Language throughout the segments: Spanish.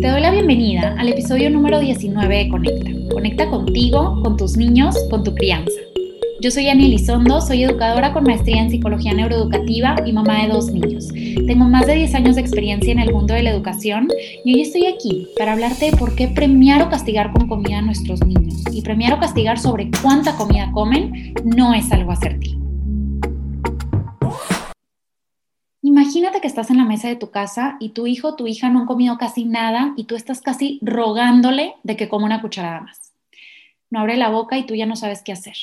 Te doy la bienvenida al episodio número 19 de Conecta. Conecta contigo, con tus niños, con tu crianza. Yo soy Ani Elizondo, soy educadora con maestría en psicología neuroeducativa y mamá de dos niños. Tengo más de 10 años de experiencia en el mundo de la educación y hoy estoy aquí para hablarte de por qué premiar o castigar con comida a nuestros niños. Y premiar o castigar sobre cuánta comida comen no es algo asertivo. Imagínate que estás en la mesa de tu casa y tu hijo o tu hija no han comido casi nada y tú estás casi rogándole de que coma una cucharada más. No abre la boca y tú ya no sabes qué hacer.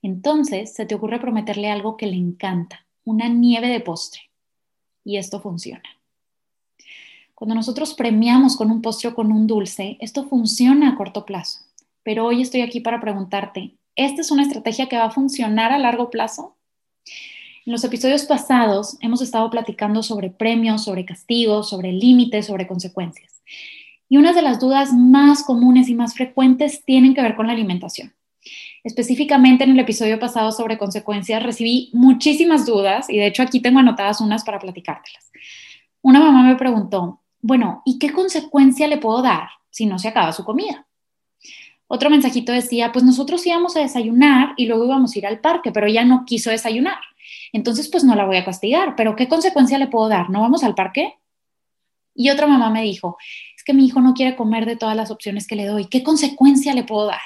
Entonces se te ocurre prometerle algo que le encanta, una nieve de postre. Y esto funciona. Cuando nosotros premiamos con un postre o con un dulce, esto funciona a corto plazo. Pero hoy estoy aquí para preguntarte, ¿esta es una estrategia que va a funcionar a largo plazo? En los episodios pasados hemos estado platicando sobre premios, sobre castigos, sobre límites, sobre consecuencias. Y una de las dudas más comunes y más frecuentes tienen que ver con la alimentación. Específicamente en el episodio pasado sobre consecuencias recibí muchísimas dudas y de hecho aquí tengo anotadas unas para platicártelas. Una mamá me preguntó, bueno, ¿y qué consecuencia le puedo dar si no se acaba su comida? Otro mensajito decía, pues nosotros íbamos a desayunar y luego íbamos a ir al parque, pero ella no quiso desayunar. Entonces, pues no la voy a castigar, pero ¿qué consecuencia le puedo dar? ¿No vamos al parque? Y otra mamá me dijo, es que mi hijo no quiere comer de todas las opciones que le doy. ¿Qué consecuencia le puedo dar?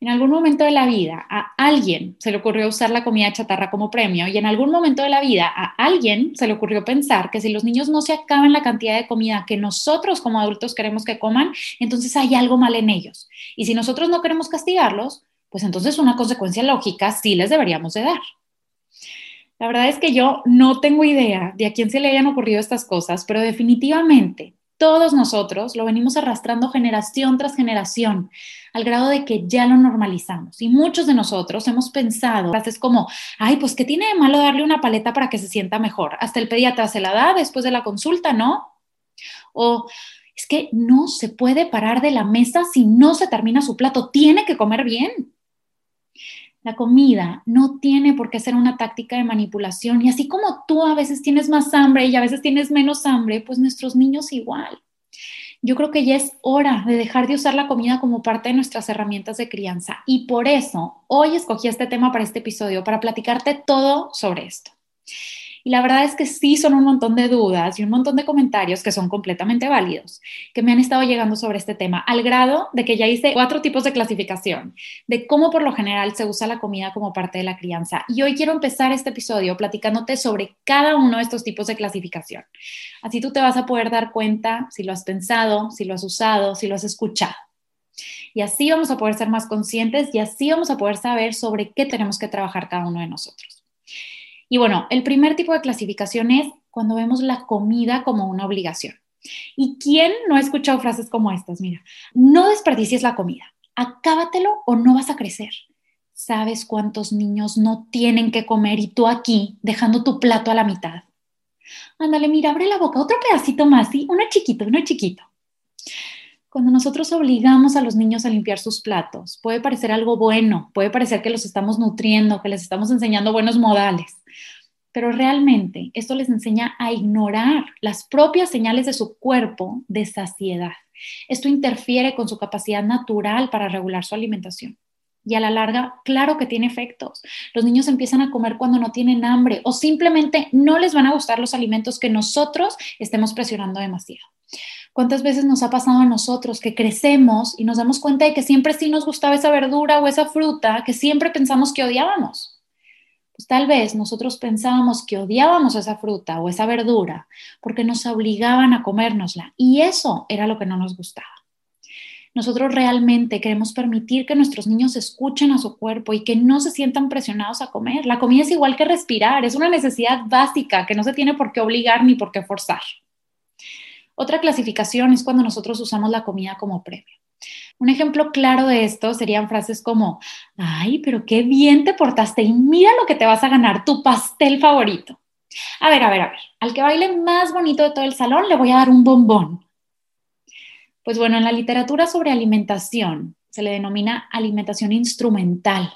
En algún momento de la vida a alguien se le ocurrió usar la comida chatarra como premio y en algún momento de la vida a alguien se le ocurrió pensar que si los niños no se acaban la cantidad de comida que nosotros como adultos queremos que coman, entonces hay algo mal en ellos. Y si nosotros no queremos castigarlos, pues entonces una consecuencia lógica sí les deberíamos de dar. La verdad es que yo no tengo idea de a quién se le hayan ocurrido estas cosas, pero definitivamente todos nosotros lo venimos arrastrando generación tras generación, al grado de que ya lo normalizamos. Y muchos de nosotros hemos pensado frases como, ay, pues ¿qué tiene de malo darle una paleta para que se sienta mejor? Hasta el pediatra se la da después de la consulta, ¿no? O es que no se puede parar de la mesa si no se termina su plato, tiene que comer bien. La comida no tiene por qué ser una táctica de manipulación y así como tú a veces tienes más hambre y a veces tienes menos hambre, pues nuestros niños igual. Yo creo que ya es hora de dejar de usar la comida como parte de nuestras herramientas de crianza y por eso hoy escogí este tema para este episodio, para platicarte todo sobre esto. Y la verdad es que sí son un montón de dudas y un montón de comentarios que son completamente válidos, que me han estado llegando sobre este tema, al grado de que ya hice cuatro tipos de clasificación de cómo por lo general se usa la comida como parte de la crianza. Y hoy quiero empezar este episodio platicándote sobre cada uno de estos tipos de clasificación. Así tú te vas a poder dar cuenta si lo has pensado, si lo has usado, si lo has escuchado. Y así vamos a poder ser más conscientes y así vamos a poder saber sobre qué tenemos que trabajar cada uno de nosotros. Y bueno, el primer tipo de clasificación es cuando vemos la comida como una obligación. ¿Y quién no ha escuchado frases como estas? Mira, no desperdicies la comida, acábatelo o no vas a crecer. ¿Sabes cuántos niños no tienen que comer y tú aquí dejando tu plato a la mitad? Ándale, mira, abre la boca, otro pedacito más, ¿sí? Uno chiquito, uno chiquito. Cuando nosotros obligamos a los niños a limpiar sus platos, puede parecer algo bueno, puede parecer que los estamos nutriendo, que les estamos enseñando buenos modales, pero realmente esto les enseña a ignorar las propias señales de su cuerpo de saciedad. Esto interfiere con su capacidad natural para regular su alimentación. Y a la larga, claro que tiene efectos. Los niños empiezan a comer cuando no tienen hambre o simplemente no les van a gustar los alimentos que nosotros estemos presionando demasiado. ¿Cuántas veces nos ha pasado a nosotros que crecemos y nos damos cuenta de que siempre sí nos gustaba esa verdura o esa fruta que siempre pensamos que odiábamos? Pues tal vez nosotros pensábamos que odiábamos esa fruta o esa verdura porque nos obligaban a comérnosla y eso era lo que no nos gustaba. Nosotros realmente queremos permitir que nuestros niños escuchen a su cuerpo y que no se sientan presionados a comer. La comida es igual que respirar, es una necesidad básica que no se tiene por qué obligar ni por qué forzar. Otra clasificación es cuando nosotros usamos la comida como premio. Un ejemplo claro de esto serían frases como, ay, pero qué bien te portaste y mira lo que te vas a ganar, tu pastel favorito. A ver, a ver, a ver, al que baile más bonito de todo el salón le voy a dar un bombón. Pues bueno, en la literatura sobre alimentación se le denomina alimentación instrumental.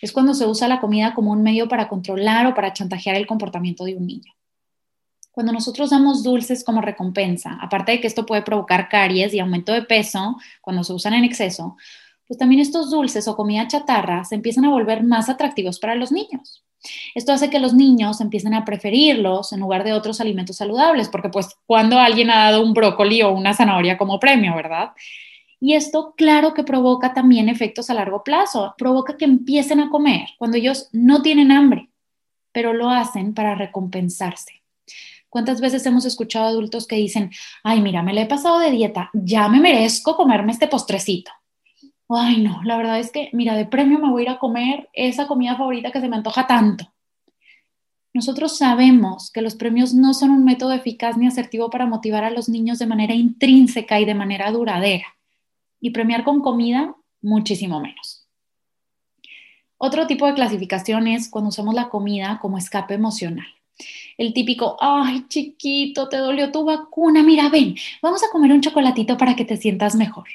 Es cuando se usa la comida como un medio para controlar o para chantajear el comportamiento de un niño. Cuando nosotros damos dulces como recompensa, aparte de que esto puede provocar caries y aumento de peso cuando se usan en exceso, pues también estos dulces o comida chatarra se empiezan a volver más atractivos para los niños. Esto hace que los niños empiecen a preferirlos en lugar de otros alimentos saludables, porque pues cuando alguien ha dado un brócoli o una zanahoria como premio, ¿verdad? Y esto, claro que provoca también efectos a largo plazo, provoca que empiecen a comer cuando ellos no tienen hambre, pero lo hacen para recompensarse. ¿Cuántas veces hemos escuchado adultos que dicen, ay, mira, me le he pasado de dieta, ya me merezco comerme este postrecito? Ay, no, la verdad es que, mira, de premio me voy a ir a comer esa comida favorita que se me antoja tanto. Nosotros sabemos que los premios no son un método eficaz ni asertivo para motivar a los niños de manera intrínseca y de manera duradera y premiar con comida muchísimo menos. Otro tipo de clasificación es cuando usamos la comida como escape emocional. El típico, ay chiquito, te dolió tu vacuna, mira, ven, vamos a comer un chocolatito para que te sientas mejor.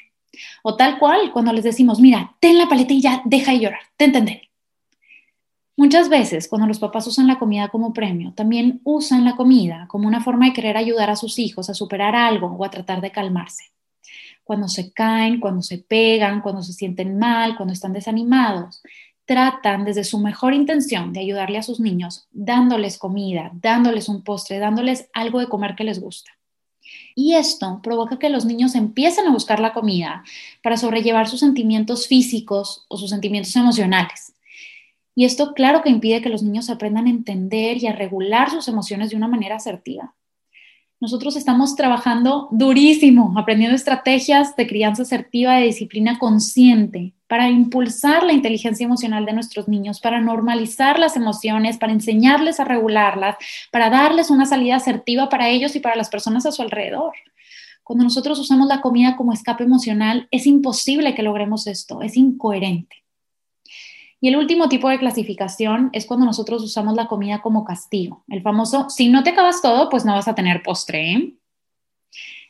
O tal cual, cuando les decimos, mira, ten la paleta y ya, deja de llorar, te entenderé. Muchas veces, cuando los papás usan la comida como premio, también usan la comida como una forma de querer ayudar a sus hijos a superar algo o a tratar de calmarse cuando se caen, cuando se pegan, cuando se sienten mal, cuando están desanimados, tratan desde su mejor intención de ayudarle a sus niños, dándoles comida, dándoles un postre, dándoles algo de comer que les gusta. Y esto provoca que los niños empiecen a buscar la comida para sobrellevar sus sentimientos físicos o sus sentimientos emocionales. Y esto claro que impide que los niños aprendan a entender y a regular sus emociones de una manera asertiva nosotros estamos trabajando durísimo, aprendiendo estrategias de crianza asertiva, de disciplina consciente, para impulsar la inteligencia emocional de nuestros niños, para normalizar las emociones, para enseñarles a regularlas, para darles una salida asertiva para ellos y para las personas a su alrededor. Cuando nosotros usamos la comida como escape emocional, es imposible que logremos esto, es incoherente. Y el último tipo de clasificación es cuando nosotros usamos la comida como castigo. El famoso, si no te acabas todo, pues no vas a tener postre. ¿eh?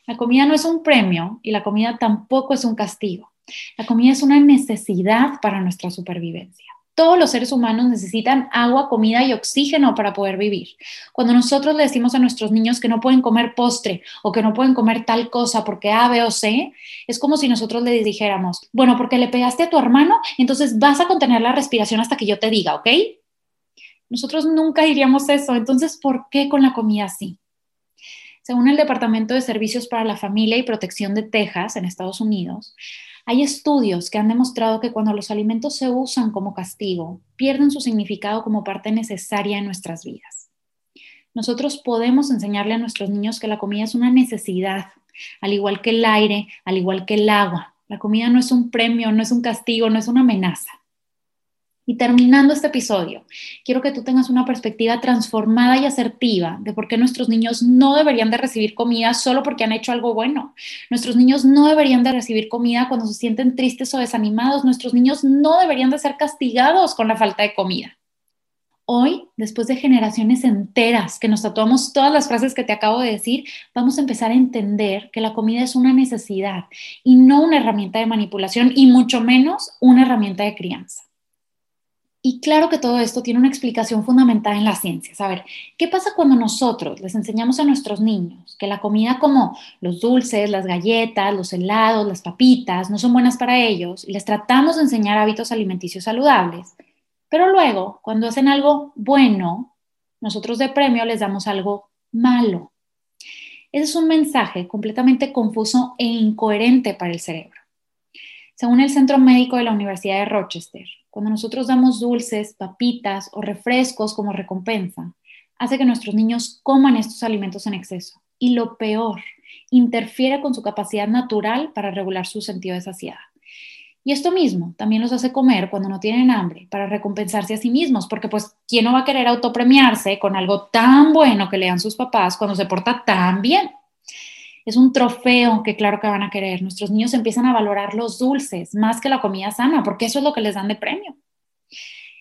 La comida no es un premio y la comida tampoco es un castigo. La comida es una necesidad para nuestra supervivencia. Todos los seres humanos necesitan agua, comida y oxígeno para poder vivir. Cuando nosotros le decimos a nuestros niños que no pueden comer postre o que no pueden comer tal cosa porque A, B o C, es como si nosotros les dijéramos, bueno, porque le pegaste a tu hermano, entonces vas a contener la respiración hasta que yo te diga, ¿ok? Nosotros nunca diríamos eso, entonces, ¿por qué con la comida así? Según el Departamento de Servicios para la Familia y Protección de Texas, en Estados Unidos, hay estudios que han demostrado que cuando los alimentos se usan como castigo, pierden su significado como parte necesaria en nuestras vidas. Nosotros podemos enseñarle a nuestros niños que la comida es una necesidad, al igual que el aire, al igual que el agua. La comida no es un premio, no es un castigo, no es una amenaza. Y terminando este episodio, quiero que tú tengas una perspectiva transformada y asertiva de por qué nuestros niños no deberían de recibir comida solo porque han hecho algo bueno. Nuestros niños no deberían de recibir comida cuando se sienten tristes o desanimados. Nuestros niños no deberían de ser castigados con la falta de comida. Hoy, después de generaciones enteras que nos tatuamos todas las frases que te acabo de decir, vamos a empezar a entender que la comida es una necesidad y no una herramienta de manipulación y mucho menos una herramienta de crianza. Y claro que todo esto tiene una explicación fundamental en la ciencia. A ver, ¿qué pasa cuando nosotros les enseñamos a nuestros niños que la comida como los dulces, las galletas, los helados, las papitas no son buenas para ellos y les tratamos de enseñar hábitos alimenticios saludables? Pero luego, cuando hacen algo bueno, nosotros de premio les damos algo malo. Ese es un mensaje completamente confuso e incoherente para el cerebro. Según el Centro Médico de la Universidad de Rochester, cuando nosotros damos dulces, papitas o refrescos como recompensa, hace que nuestros niños coman estos alimentos en exceso. Y lo peor, interfiere con su capacidad natural para regular su sentido de saciedad. Y esto mismo también los hace comer cuando no tienen hambre, para recompensarse a sí mismos, porque pues, ¿quién no va a querer autopremiarse con algo tan bueno que le dan sus papás cuando se porta tan bien? Es un trofeo que claro que van a querer. Nuestros niños empiezan a valorar los dulces más que la comida sana, porque eso es lo que les dan de premio.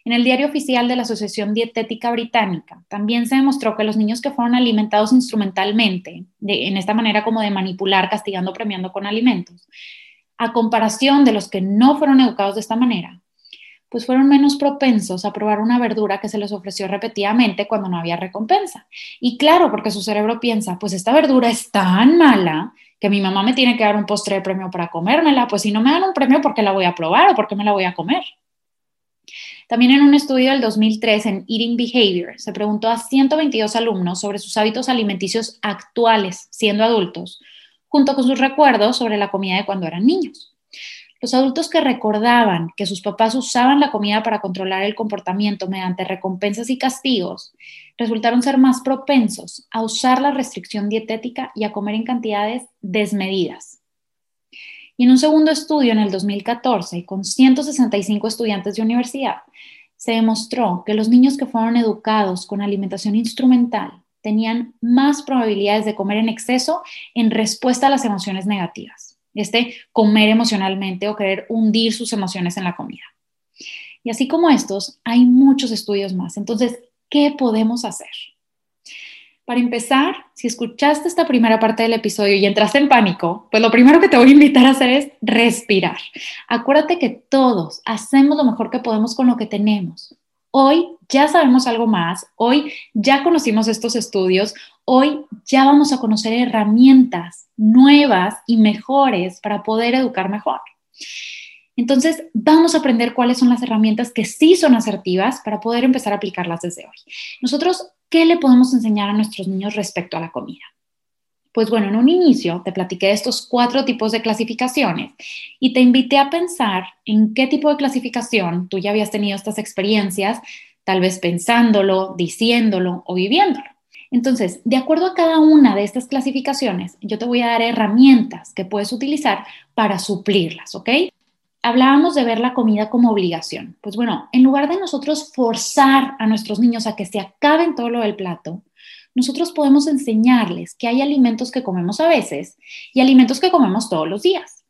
En el diario oficial de la Asociación Dietética Británica también se demostró que los niños que fueron alimentados instrumentalmente, en esta manera como de manipular, castigando, premiando con alimentos, a comparación de los que no fueron educados de esta manera, pues fueron menos propensos a probar una verdura que se les ofreció repetidamente cuando no había recompensa. Y claro, porque su cerebro piensa, pues esta verdura es tan mala que mi mamá me tiene que dar un postre de premio para comérmela, pues si no me dan un premio, ¿por qué la voy a probar o por qué me la voy a comer? También en un estudio del 2003 en Eating Behavior se preguntó a 122 alumnos sobre sus hábitos alimenticios actuales siendo adultos, junto con sus recuerdos sobre la comida de cuando eran niños. Los adultos que recordaban que sus papás usaban la comida para controlar el comportamiento mediante recompensas y castigos, resultaron ser más propensos a usar la restricción dietética y a comer en cantidades desmedidas. Y en un segundo estudio en el 2014, con 165 estudiantes de universidad, se demostró que los niños que fueron educados con alimentación instrumental tenían más probabilidades de comer en exceso en respuesta a las emociones negativas este comer emocionalmente o querer hundir sus emociones en la comida. Y así como estos, hay muchos estudios más. Entonces, ¿qué podemos hacer? Para empezar, si escuchaste esta primera parte del episodio y entraste en pánico, pues lo primero que te voy a invitar a hacer es respirar. Acuérdate que todos hacemos lo mejor que podemos con lo que tenemos. Hoy ya sabemos algo más, hoy ya conocimos estos estudios, hoy ya vamos a conocer herramientas nuevas y mejores para poder educar mejor. Entonces, vamos a aprender cuáles son las herramientas que sí son asertivas para poder empezar a aplicarlas desde hoy. Nosotros, ¿qué le podemos enseñar a nuestros niños respecto a la comida? Pues bueno, en un inicio te platiqué de estos cuatro tipos de clasificaciones y te invité a pensar en qué tipo de clasificación tú ya habías tenido estas experiencias, tal vez pensándolo, diciéndolo o viviéndolo. Entonces, de acuerdo a cada una de estas clasificaciones, yo te voy a dar herramientas que puedes utilizar para suplirlas, ¿ok? Hablábamos de ver la comida como obligación. Pues bueno, en lugar de nosotros forzar a nuestros niños a que se acaben todo lo del plato, nosotros podemos enseñarles que hay alimentos que comemos a veces y alimentos que comemos todos los días.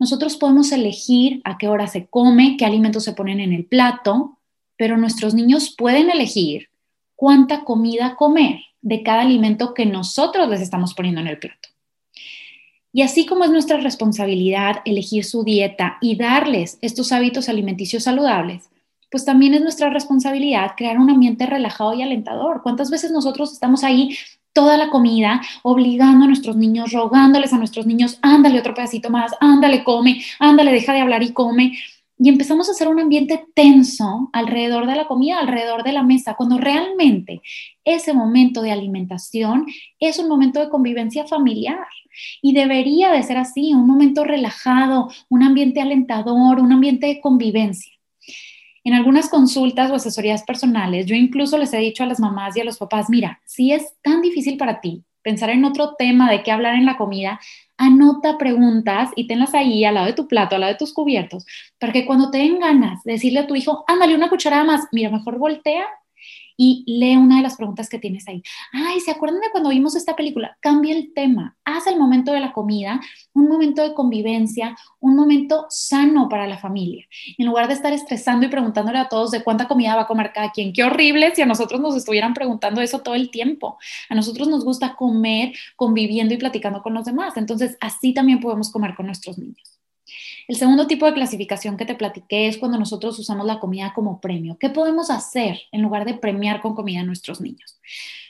Nosotros podemos elegir a qué hora se come, qué alimentos se ponen en el plato, pero nuestros niños pueden elegir cuánta comida comer de cada alimento que nosotros les estamos poniendo en el plato. Y así como es nuestra responsabilidad elegir su dieta y darles estos hábitos alimenticios saludables, pues también es nuestra responsabilidad crear un ambiente relajado y alentador. ¿Cuántas veces nosotros estamos ahí toda la comida, obligando a nuestros niños, rogándoles a nuestros niños, ándale otro pedacito más, ándale, come, ándale, deja de hablar y come? Y empezamos a hacer un ambiente tenso alrededor de la comida, alrededor de la mesa, cuando realmente ese momento de alimentación es un momento de convivencia familiar. Y debería de ser así, un momento relajado, un ambiente alentador, un ambiente de convivencia. En algunas consultas o asesorías personales, yo incluso les he dicho a las mamás y a los papás, mira, si es tan difícil para ti pensar en otro tema de qué hablar en la comida, anota preguntas y tenlas ahí al lado de tu plato, al lado de tus cubiertos, para que cuando te den ganas de decirle a tu hijo, ándale una cucharada más, mira, mejor voltea y lee una de las preguntas que tienes ahí. Ay, ¿se acuerdan de cuando vimos esta película? Cambia el tema, haz el momento de la comida un momento de convivencia, un momento sano para la familia. En lugar de estar estresando y preguntándole a todos de cuánta comida va a comer cada quien, qué horrible si a nosotros nos estuvieran preguntando eso todo el tiempo. A nosotros nos gusta comer conviviendo y platicando con los demás. Entonces, así también podemos comer con nuestros niños. El segundo tipo de clasificación que te platiqué es cuando nosotros usamos la comida como premio. ¿Qué podemos hacer en lugar de premiar con comida a nuestros niños?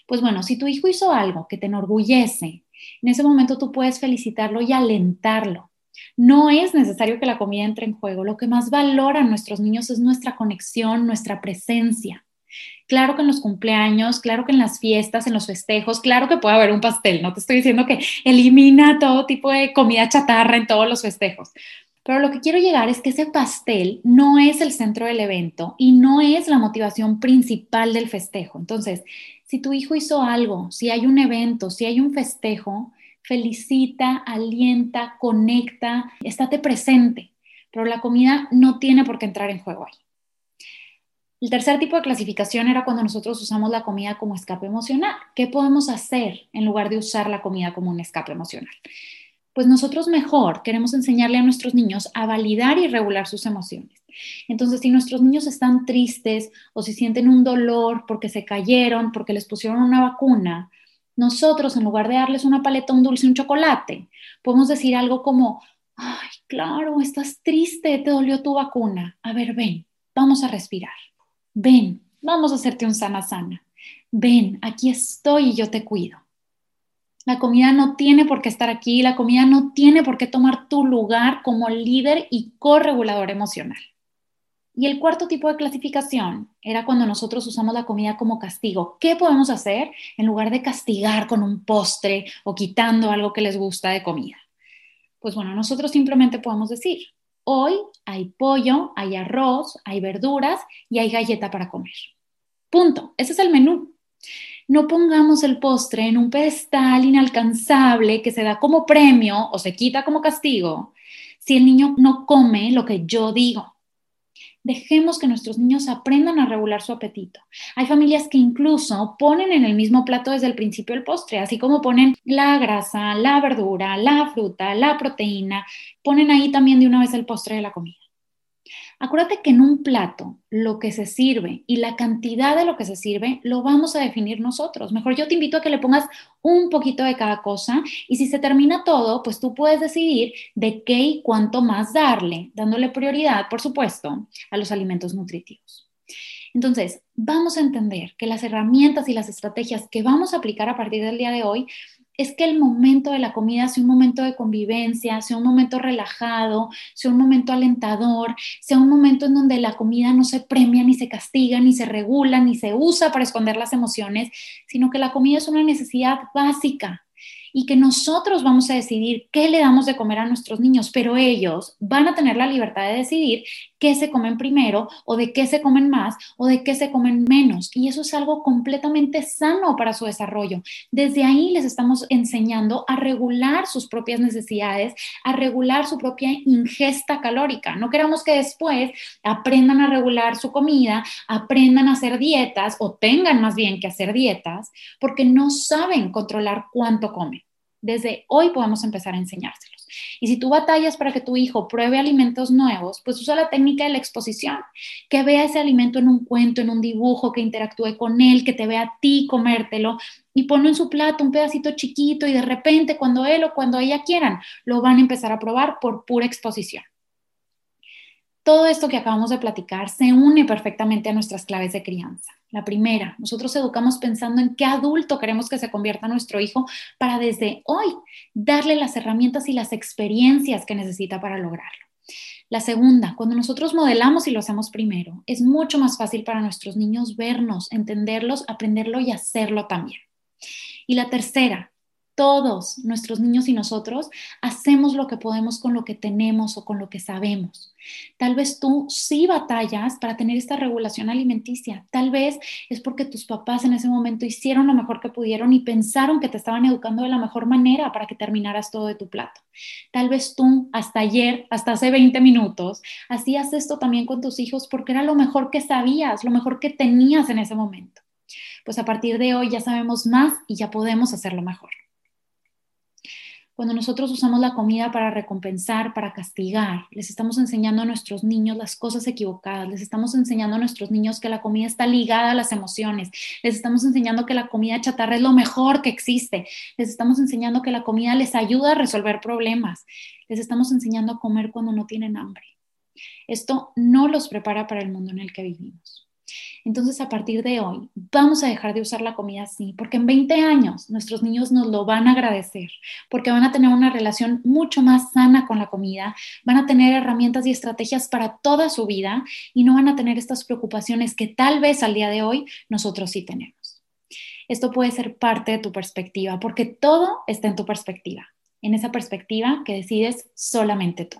Pues bueno, si tu hijo hizo algo que te enorgullece, en ese momento tú puedes felicitarlo y alentarlo. No es necesario que la comida entre en juego. Lo que más valoran nuestros niños es nuestra conexión, nuestra presencia. Claro que en los cumpleaños, claro que en las fiestas, en los festejos, claro que puede haber un pastel. No te estoy diciendo que elimina todo tipo de comida chatarra en todos los festejos. Pero lo que quiero llegar es que ese pastel no es el centro del evento y no es la motivación principal del festejo. Entonces, si tu hijo hizo algo, si hay un evento, si hay un festejo, felicita, alienta, conecta, estate presente. Pero la comida no tiene por qué entrar en juego ahí. El tercer tipo de clasificación era cuando nosotros usamos la comida como escape emocional. ¿Qué podemos hacer en lugar de usar la comida como un escape emocional? pues nosotros mejor queremos enseñarle a nuestros niños a validar y regular sus emociones. Entonces, si nuestros niños están tristes o si sienten un dolor porque se cayeron, porque les pusieron una vacuna, nosotros en lugar de darles una paleta, un dulce, un chocolate, podemos decir algo como, ay, claro, estás triste, te dolió tu vacuna. A ver, ven, vamos a respirar. Ven, vamos a hacerte un sana sana. Ven, aquí estoy y yo te cuido. La comida no tiene por qué estar aquí, la comida no tiene por qué tomar tu lugar como líder y corregulador emocional. Y el cuarto tipo de clasificación era cuando nosotros usamos la comida como castigo. ¿Qué podemos hacer en lugar de castigar con un postre o quitando algo que les gusta de comida? Pues bueno, nosotros simplemente podemos decir, hoy hay pollo, hay arroz, hay verduras y hay galleta para comer. Punto. Ese es el menú. No pongamos el postre en un pedestal inalcanzable que se da como premio o se quita como castigo si el niño no come lo que yo digo. Dejemos que nuestros niños aprendan a regular su apetito. Hay familias que incluso ponen en el mismo plato desde el principio el postre, así como ponen la grasa, la verdura, la fruta, la proteína, ponen ahí también de una vez el postre de la comida. Acuérdate que en un plato lo que se sirve y la cantidad de lo que se sirve lo vamos a definir nosotros. Mejor yo te invito a que le pongas un poquito de cada cosa y si se termina todo, pues tú puedes decidir de qué y cuánto más darle, dándole prioridad, por supuesto, a los alimentos nutritivos. Entonces, vamos a entender que las herramientas y las estrategias que vamos a aplicar a partir del día de hoy es que el momento de la comida sea un momento de convivencia, sea un momento relajado, sea un momento alentador, sea un momento en donde la comida no se premia, ni se castiga, ni se regula, ni se usa para esconder las emociones, sino que la comida es una necesidad básica y que nosotros vamos a decidir qué le damos de comer a nuestros niños, pero ellos van a tener la libertad de decidir qué se comen primero o de qué se comen más o de qué se comen menos. Y eso es algo completamente sano para su desarrollo. Desde ahí les estamos enseñando a regular sus propias necesidades, a regular su propia ingesta calórica. No queramos que después aprendan a regular su comida, aprendan a hacer dietas o tengan más bien que hacer dietas porque no saben controlar cuánto comen desde hoy podemos empezar a enseñárselos. Y si tú batallas para que tu hijo pruebe alimentos nuevos, pues usa la técnica de la exposición, que vea ese alimento en un cuento, en un dibujo, que interactúe con él, que te vea a ti comértelo y ponlo en su plato un pedacito chiquito y de repente cuando él o cuando ella quieran, lo van a empezar a probar por pura exposición. Todo esto que acabamos de platicar se une perfectamente a nuestras claves de crianza. La primera, nosotros educamos pensando en qué adulto queremos que se convierta nuestro hijo para desde hoy darle las herramientas y las experiencias que necesita para lograrlo. La segunda, cuando nosotros modelamos y lo hacemos primero, es mucho más fácil para nuestros niños vernos, entenderlos, aprenderlo y hacerlo también. Y la tercera, todos nuestros niños y nosotros hacemos lo que podemos con lo que tenemos o con lo que sabemos. Tal vez tú sí batallas para tener esta regulación alimenticia. Tal vez es porque tus papás en ese momento hicieron lo mejor que pudieron y pensaron que te estaban educando de la mejor manera para que terminaras todo de tu plato. Tal vez tú hasta ayer, hasta hace 20 minutos, hacías esto también con tus hijos porque era lo mejor que sabías, lo mejor que tenías en ese momento. Pues a partir de hoy ya sabemos más y ya podemos hacerlo mejor. Cuando nosotros usamos la comida para recompensar, para castigar, les estamos enseñando a nuestros niños las cosas equivocadas, les estamos enseñando a nuestros niños que la comida está ligada a las emociones, les estamos enseñando que la comida chatarra es lo mejor que existe, les estamos enseñando que la comida les ayuda a resolver problemas, les estamos enseñando a comer cuando no tienen hambre. Esto no los prepara para el mundo en el que vivimos. Entonces, a partir de hoy, vamos a dejar de usar la comida así, porque en 20 años nuestros niños nos lo van a agradecer, porque van a tener una relación mucho más sana con la comida, van a tener herramientas y estrategias para toda su vida y no van a tener estas preocupaciones que tal vez al día de hoy nosotros sí tenemos. Esto puede ser parte de tu perspectiva, porque todo está en tu perspectiva, en esa perspectiva que decides solamente tú.